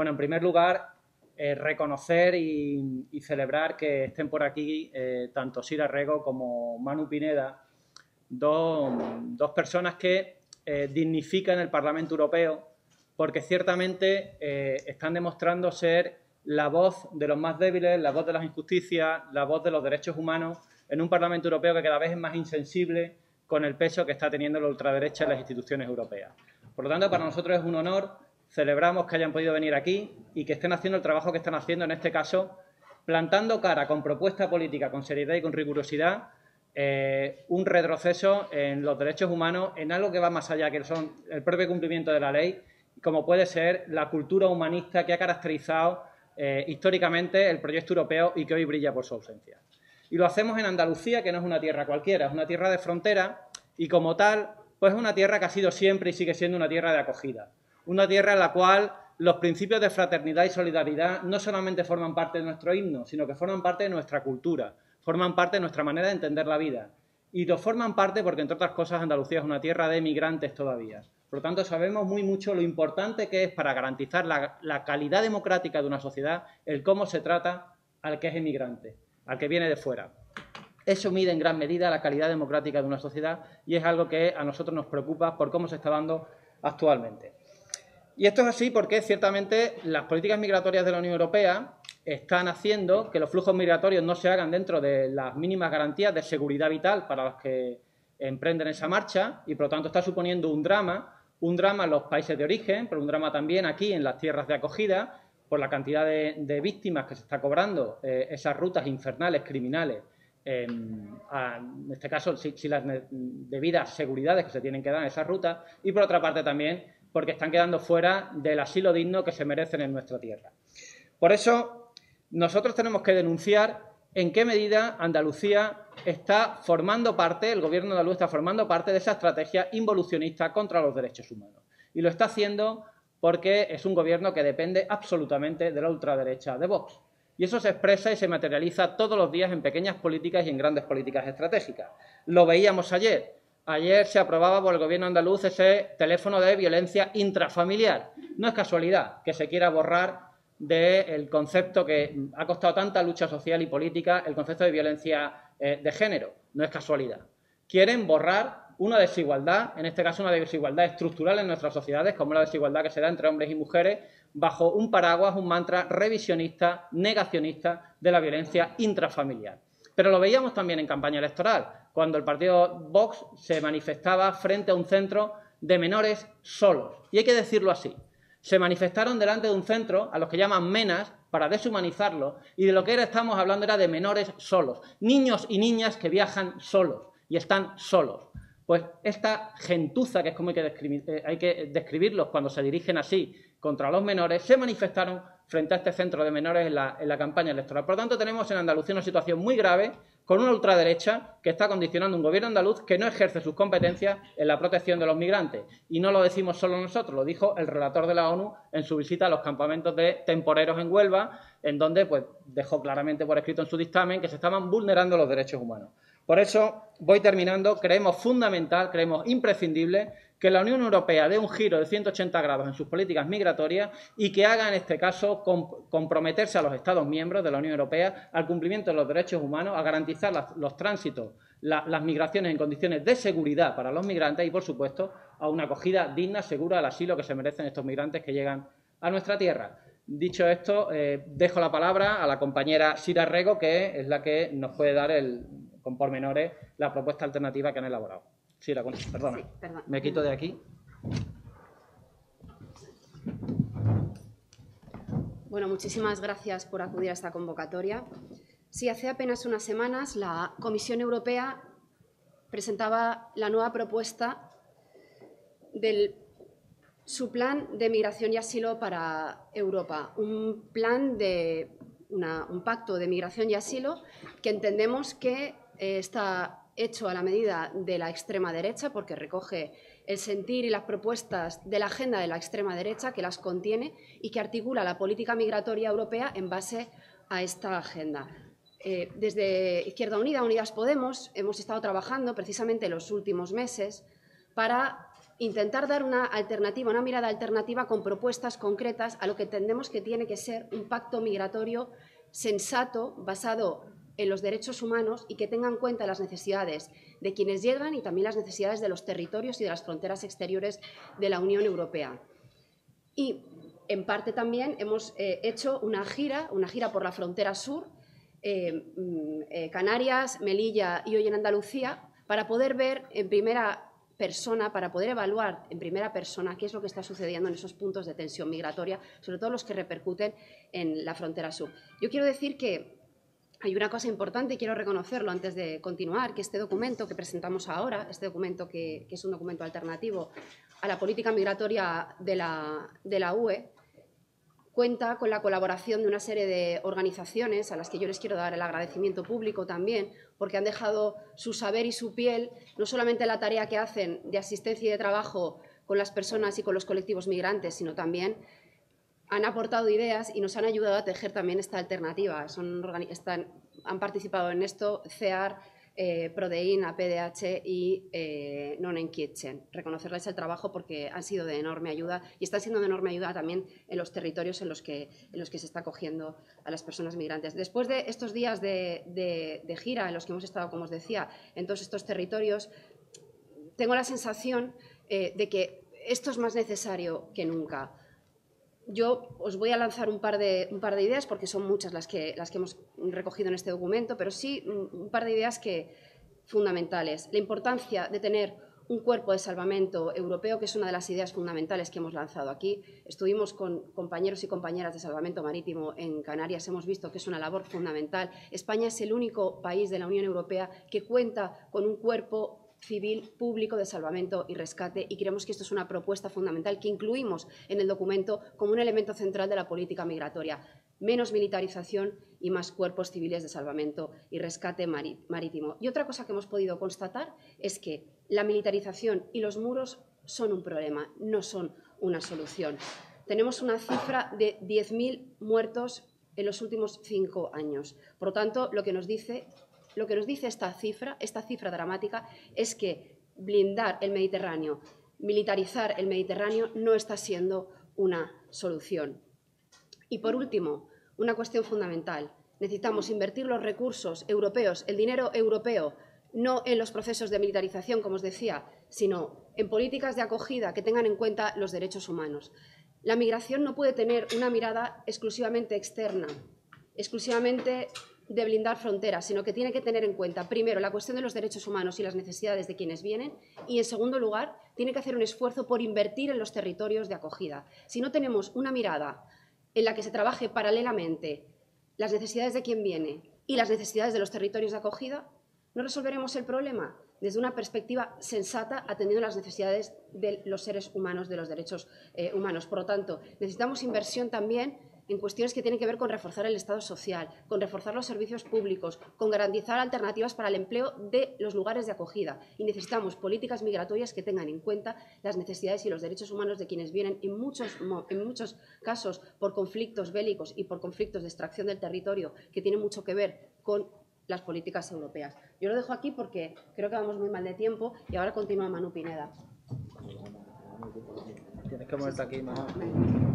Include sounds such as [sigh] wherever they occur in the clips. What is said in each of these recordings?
Bueno, en primer lugar, eh, reconocer y, celebrar que estén por aquí eh, tanto Sira Rego como Manu Pineda, dos, personas que eh, dignifican el Parlamento Europeo porque ciertamente están demostrando ser la voz de los más débiles, la voz de las injusticias, la voz de los derechos humanos en un Parlamento Europeo que cada vez es más insensible con el peso que está teniendo la ultraderecha en las instituciones europeas. Por lo tanto, para nosotros es un honor Celebramos que hayan podido venir aquí y que estén haciendo el trabajo que están haciendo, en este caso, plantando cara con propuesta política, con seriedad y con rigurosidad, eh, un retroceso en los derechos humanos, en algo que va más allá, que son el propio cumplimiento de la ley, como puede ser la cultura humanista que ha caracterizado eh, históricamente el proyecto europeo y que hoy brilla por su ausencia. Y lo hacemos en Andalucía, que no es una tierra cualquiera, es una tierra de frontera y como tal, pues es una tierra que ha sido siempre y sigue siendo una tierra de acogida una tierra en la cual los principios de fraternidad y solidaridad no solamente forman parte de nuestro himno, sino que forman parte de nuestra cultura, forman parte de nuestra manera de entender la vida. Y lo forman parte porque, entre otras cosas, Andalucía es una tierra de migrantes todavía. Por lo tanto, sabemos muy mucho lo importante que es para garantizar la, la calidad democrática de una sociedad el cómo se trata al que es emigrante, al que viene de fuera. Eso mide en gran medida la calidad democrática de una sociedad y es algo que a nosotros nos preocupa por cómo se está dando actualmente. Y esto es así porque ciertamente las políticas migratorias de la Unión Europea están haciendo que los flujos migratorios no se hagan dentro de las mínimas garantías de seguridad vital para los que emprenden esa marcha y por lo tanto está suponiendo un drama, un drama en los países de origen, pero un drama también aquí en las tierras de acogida por la cantidad de, víctimas que se está cobrando, eh, esas rutas infernales, criminales, en este caso, si, si, las debidas seguridades que se tienen que dar en esas rutas, y por otra parte también porque están quedando fuera del asilo digno que se merecen en nuestra tierra. Por eso, nosotros tenemos que denunciar en qué medida Andalucía está formando parte, el gobierno andaluz está formando parte de esa estrategia involucionista contra los derechos humanos. Y lo está haciendo porque es un gobierno que depende absolutamente de la ultraderecha de Vox. Y eso se expresa y se materializa todos los días en pequeñas políticas y en grandes políticas estratégicas. Lo veíamos ayer. Ayer se aprobaba por el gobierno andaluz ese teléfono de violencia intrafamiliar. No es casualidad que se quiera borrar del concepto que ha costado tanta lucha social y política, el concepto de violencia eh, de género. No es casualidad. Quieren borrar una desigualdad, en este caso una desigualdad estructural en nuestras sociedades, como la desigualdad que se da entre hombres y mujeres, bajo un paraguas, un mantra revisionista, negacionista de la violencia intrafamiliar. Pero lo veíamos también en campaña electoral cuando el partido Vox se manifestaba frente a un centro de menores solos. Y hay que decirlo así. Se manifestaron delante de un centro a los que llaman menas para deshumanizarlo y de lo que era estamos hablando era de menores solos, niños y niñas que viajan solos y están solos. Pues esta gentuza, que es como hay que, eh, hay que describirlos cuando se dirigen así contra los menores, se manifestaron frente a este centro de menores en la, en la campaña electoral. Por lo tanto, tenemos en Andalucía una situación muy grave con una ultraderecha que está condicionando un gobierno andaluz que no ejerce sus competencias en la protección de los migrantes. Y no lo decimos solo nosotros, lo dijo el relator de la ONU en su visita a los campamentos de temporeros en Huelva, en donde pues, dejó claramente por escrito en su dictamen que se estaban vulnerando los derechos humanos. Por eso, voy terminando, creemos fundamental, creemos imprescindible que la Unión Europea dé un giro de 180 grados en sus políticas migratorias y que haga, en este caso, comprometerse a los Estados miembros de la Unión Europea al cumplimiento de los derechos humanos, a garantizar los tránsitos, las migraciones en condiciones de seguridad para los migrantes y, por supuesto, a una acogida digna, segura al asilo que se merecen estos migrantes que llegan a nuestra tierra. Dicho esto, eh, dejo la palabra a la compañera Sira Rego, que es la que nos puede dar con pormenores la propuesta alternativa que han elaborado. Sí, la perdona. Me quito de aquí. Bueno, muchísimas gracias por acudir a esta convocatoria. Sí, hace apenas unas semanas la Comisión Europea presentaba la nueva propuesta del su plan de migración y asilo para Europa, un plan de un pacto de migración y asilo que entendemos que eh, está hecho a la medida de la extrema derecha, porque recoge el sentir y las propuestas de la agenda de la extrema derecha, que las contiene y que articula la política migratoria europea en base a esta agenda. Eh, desde Izquierda Unida, Unidas Podemos, hemos estado trabajando precisamente en los últimos meses para intentar dar una alternativa, una mirada alternativa con propuestas concretas a lo que entendemos que tiene que ser un pacto migratorio sensato, basado en los derechos humanos y que tenga en cuenta las necesidades de quienes llegan y también las necesidades de los territorios y de las fronteras exteriores de la Unión Europea. Y, en parte, también hemos eh, hecho una gira, una gira por la frontera sur, eh, mm, eh, Canarias, Melilla y hoy en Andalucía, para poder ver en primera persona, para poder evaluar en primera persona qué es lo que está sucediendo en esos puntos de tensión migratoria, sobre todo los que repercuten en la frontera sur. Yo quiero decir que hay una cosa importante y quiero reconocerlo antes de continuar, que este documento que presentamos ahora, este documento que, es un documento alternativo a la política migratoria de la, de la UE, cuenta con la colaboración de una serie de organizaciones a las que yo les quiero dar el agradecimiento público también, porque han dejado su saber y su piel, no solamente la tarea que hacen de asistencia y de trabajo con las personas y con los colectivos migrantes, sino también han aportado ideas y nos han ayudado a tejer también esta alternativa. Han participado en esto CEAR, eh, Prodein, APDH y eh, Non Kitchen. Reconocerles el trabajo porque han sido de enorme ayuda y están siendo de enorme ayuda también en los territorios en los que, en los que se está acogiendo a las personas migrantes. Después de estos días de, gira en los que hemos estado, como os decía, en todos estos territorios, tengo la sensación eh, de que esto es más necesario que nunca. Yo os voy a lanzar un par de, un par de ideas, porque son muchas las que, las que hemos recogido en este documento, pero sí un par de ideas que, fundamentales. La importancia de tener un cuerpo de salvamento europeo, que es una de las ideas fundamentales que hemos lanzado aquí. Estuvimos con compañeros y compañeras de salvamento marítimo en Canarias, hemos visto que es una labor fundamental. España es el único país de la Unión Europea que cuenta con un cuerpo civil público de salvamento y rescate y creemos que esto es una propuesta fundamental que incluimos en el documento como un elemento central de la política migratoria. Menos militarización y más cuerpos civiles de salvamento y rescate marítimo. Y otra cosa que hemos podido constatar es que la militarización y los muros son un problema, no son una solución. Tenemos una cifra de 10.000 muertos en los últimos cinco años. Por lo tanto, lo que nos dice lo que nos dice esta cifra, esta cifra dramática, es que blindar el Mediterráneo, militarizar el Mediterráneo no está siendo una solución. Y por último, una cuestión fundamental. Necesitamos invertir los recursos europeos, el dinero europeo, no en los procesos de militarización, como os decía, sino en políticas de acogida que tengan en cuenta los derechos humanos. La migración no puede tener una mirada exclusivamente externa, exclusivamente de blindar fronteras, sino que tiene que tener en cuenta, primero, la cuestión de los derechos humanos y las necesidades de quienes vienen, y, en segundo lugar, tiene que hacer un esfuerzo por invertir en los territorios de acogida. Si no tenemos una mirada en la que se trabaje paralelamente las necesidades de quien viene y las necesidades de los territorios de acogida, no resolveremos el problema desde una perspectiva sensata, atendiendo las necesidades de los seres humanos, de los derechos eh, humanos. Por lo tanto, necesitamos inversión también en cuestiones que tienen que ver con reforzar el Estado social, con reforzar los servicios públicos, con garantizar alternativas para el empleo de los lugares de acogida. Y necesitamos políticas migratorias que tengan en cuenta las necesidades y los derechos humanos de quienes vienen en muchos, en muchos casos por conflictos bélicos y por conflictos de extracción del territorio que tienen mucho que ver con las políticas europeas. Yo lo dejo aquí porque creo que vamos muy mal de tiempo y ahora continúa Manu Pineda. Tienes que moverte aquí, Manu.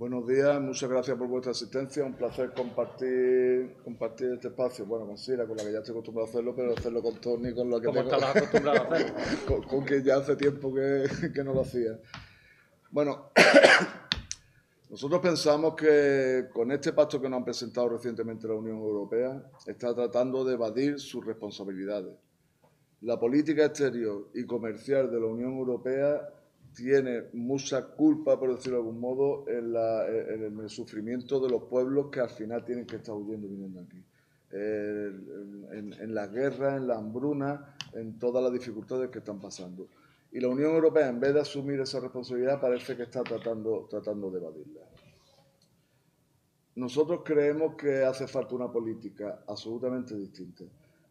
Buenos días, muchas gracias por vuestra asistencia. Un placer compartir, compartir este espacio. Bueno, con Sira, con la que ya estoy acostumbrado a hacerlo, pero hacerlo con Tony, con la que ¿Cómo estás acostumbrado a hacerlo? [laughs] con, con, que ya hace tiempo que, que no lo hacía. Bueno, [coughs] nosotros pensamos que con este pacto que nos han presentado recientemente la Unión Europea, está tratando de evadir sus responsabilidades. La política exterior y comercial de la Unión Europea tiene mucha culpa, por decirlo de algún modo, en, el sufrimiento de los pueblos que al final tienen que estar huyendo viniendo aquí. en, en las guerras, en la hambruna, en todas las dificultades que están pasando. Y la Unión Europea, en vez de asumir esa responsabilidad, parece que está tratando, tratando de evadirla. Nosotros creemos que hace falta una política absolutamente distinta.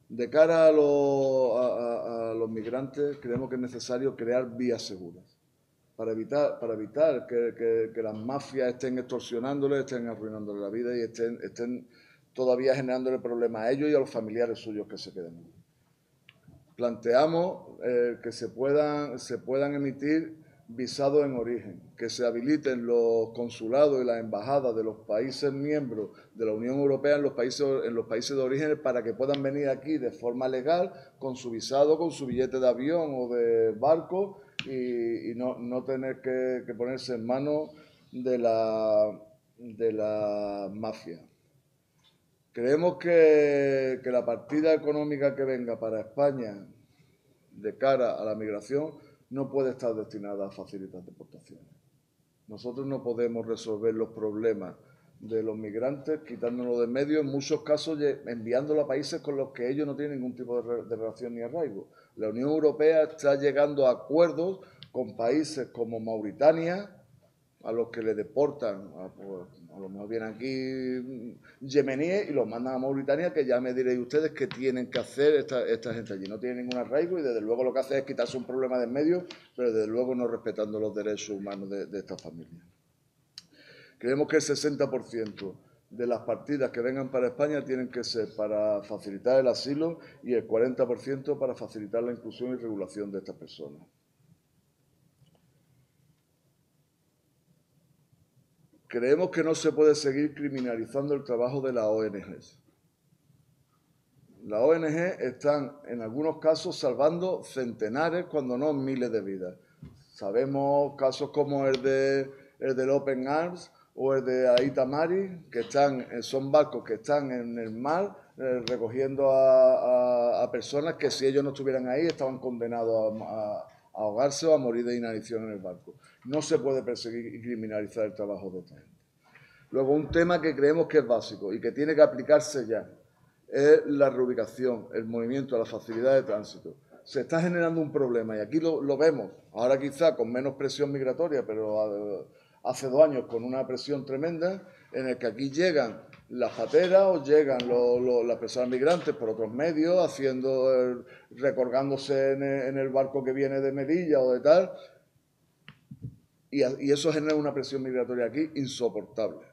De cara a los migrantes, creemos que es necesario crear vías seguras para evitar, para evitar que, las mafias estén extorsionándoles, estén arruinándole la vida y estén, estén todavía generándole problemas a ellos y a los familiares suyos que se queden. Planteamos eh, que se puedan, se puedan emitir visados en origen, que se habiliten los consulados y las embajadas de los países miembros de la Unión Europea en los países, en los países de origen para que puedan venir aquí de forma legal con su visado, con su billete de avión o de barco y, no, tener que, ponerse en manos de la, de la mafia. Creemos que, que la partida económica que venga para España de cara a la migración no puede estar destinada a facilitar deportaciones. Nosotros no podemos resolver los problemas de los migrantes quitándolo de medio, en muchos casos enviándolo a países con los que ellos no tienen ningún tipo de relación ni arraigo. La Unión Europea está llegando a acuerdos con países como Mauritania, a los que le deportan, a, a lo mejor vienen aquí yemeníes y los mandan a Mauritania, que ya me diréis ustedes qué tienen que hacer esta, gente allí. No tienen ningún arraigo y desde luego lo que hace es quitarse un problema de en medio, pero desde luego no respetando los derechos humanos de estas familias. Creemos que el 60% de las partidas que vengan para España tienen que ser para facilitar el asilo y el 40% para facilitar la inclusión y regulación de estas personas. Creemos que no se puede seguir criminalizando el trabajo de las ONGs. Las ONG están en algunos casos salvando centenares, cuando no miles de vidas. Sabemos casos como el, de, el del Open Arms o el de Aita Mari, que están, son barcos que están en el mar eh, recogiendo a, personas que si ellos no estuvieran ahí estaban condenados a ahogarse o a morir de inanición en el barco. No se puede perseguir y criminalizar el trabajo de esta gente. Luego, un tema que creemos que es básico y que tiene que aplicarse ya es la reubicación, el movimiento, la facilidad de tránsito. Se está generando un problema y aquí lo, vemos, ahora quizá con menos presión migratoria, pero hace dos años con una presión tremenda, en el que aquí llegan las pateras o llegan las personas migrantes por otros medios, haciendo, recorgándose en el, barco que viene de Medilla o de tal, y, eso genera una presión migratoria aquí insoportable.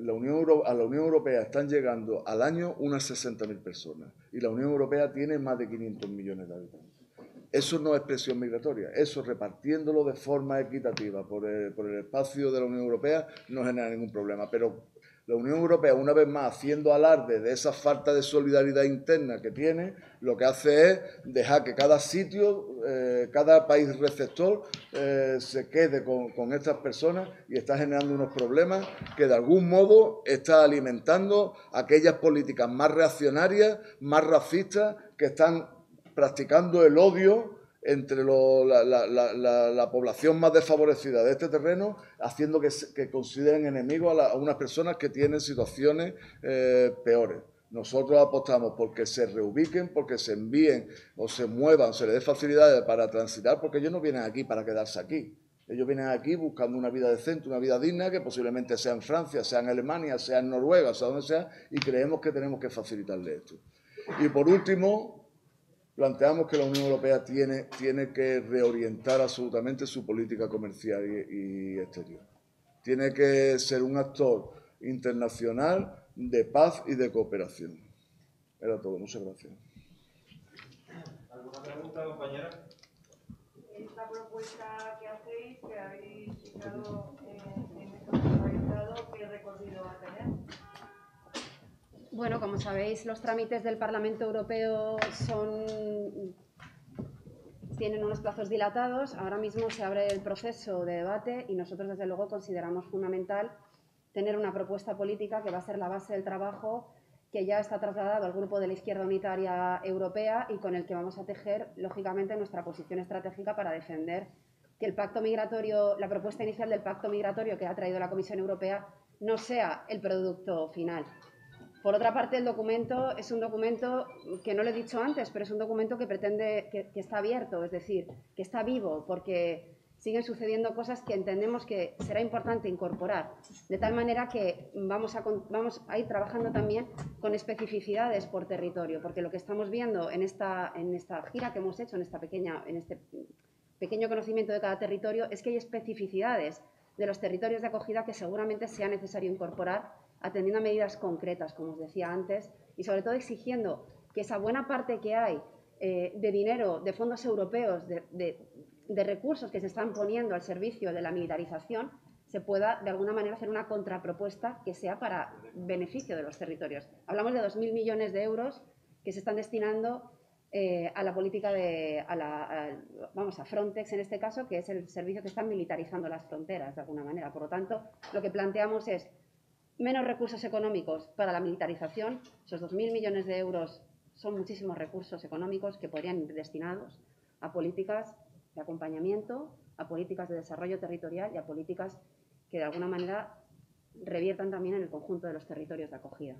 La Unión a la Unión Europea están llegando al año unas 60.000 personas y la Unión Europea tiene más de 500 millones de habitantes. Eso no es presión migratoria, eso repartiéndolo de forma equitativa por el, por el espacio de la Unión Europea no genera ningún problema. Pero la Unión Europea, una vez más, haciendo alarde de esa falta de solidaridad interna que tiene, lo que hace es dejar que cada sitio, eh, cada país receptor eh, se quede con, estas personas y está generando unos problemas que de algún modo está alimentando aquellas políticas más reaccionarias, más racistas, que están practicando el odio entre la, población más desfavorecida de este terreno, haciendo que, consideren enemigos a, unas personas que tienen situaciones eh, peores. Nosotros apostamos porque se reubiquen, porque se envíen o se muevan, se les dé facilidades para transitar, porque ellos no vienen aquí para quedarse aquí. Ellos vienen aquí buscando una vida decente, una vida digna, que posiblemente sea en Francia, sea en Alemania, sea en Noruega, sea donde sea, y creemos que tenemos que facilitarle esto. Y por último, planteamos que la Unión Europea tiene, tiene que reorientar absolutamente su política comercial y, exterior. Tiene que ser un actor internacional de paz y de cooperación. Era todo. Muchas gracias. ¿Alguna pregunta, compañera? Esta propuesta que hacéis, que habéis fijado en, en este ¿qué recorrido va a tener? Bueno, como sabéis, los trámites del Parlamento Europeo son tienen unos plazos dilatados. Ahora mismo se abre el proceso de debate y nosotros, desde luego, consideramos fundamental tener una propuesta política que va a ser la base del trabajo que ya está trasladado al Grupo de la Izquierda Unitaria Europea y con el que vamos a tejer, lógicamente, nuestra posición estratégica para defender que el pacto migratorio, la propuesta inicial del pacto migratorio que ha traído la Comisión Europea no sea el producto final. Por otra parte, el documento es un documento que no lo he dicho antes, pero es un documento que pretende que, está abierto, es decir, que está vivo, porque siguen sucediendo cosas que entendemos que será importante incorporar, de tal manera que vamos a, ir trabajando también con especificidades por territorio, porque lo que estamos viendo en esta, en esta gira que hemos hecho, en esta pequeña, en este pequeño conocimiento de cada territorio, es que hay especificidades de los territorios de acogida que seguramente sea necesario incorporar atendiendo a medidas concretas, como os decía antes, y sobre todo exigiendo que esa buena parte que hay eh, de dinero, de fondos europeos, de, recursos que se están poniendo al servicio de la militarización, se pueda de alguna manera hacer una contrapropuesta que sea para beneficio de los territorios. Hablamos de 2.000 millones de euros que se están destinando eh, a la política de, vamos, a Frontex en este caso, que es el servicio que está militarizando las fronteras de alguna manera. Por lo tanto, lo que planteamos es menos recursos económicos para la militarización, esos 2.000 millones de euros son muchísimos recursos económicos que podrían ir destinados a políticas de acompañamiento, a políticas de desarrollo territorial y a políticas que de alguna manera reviertan también en el conjunto de los territorios de acogida.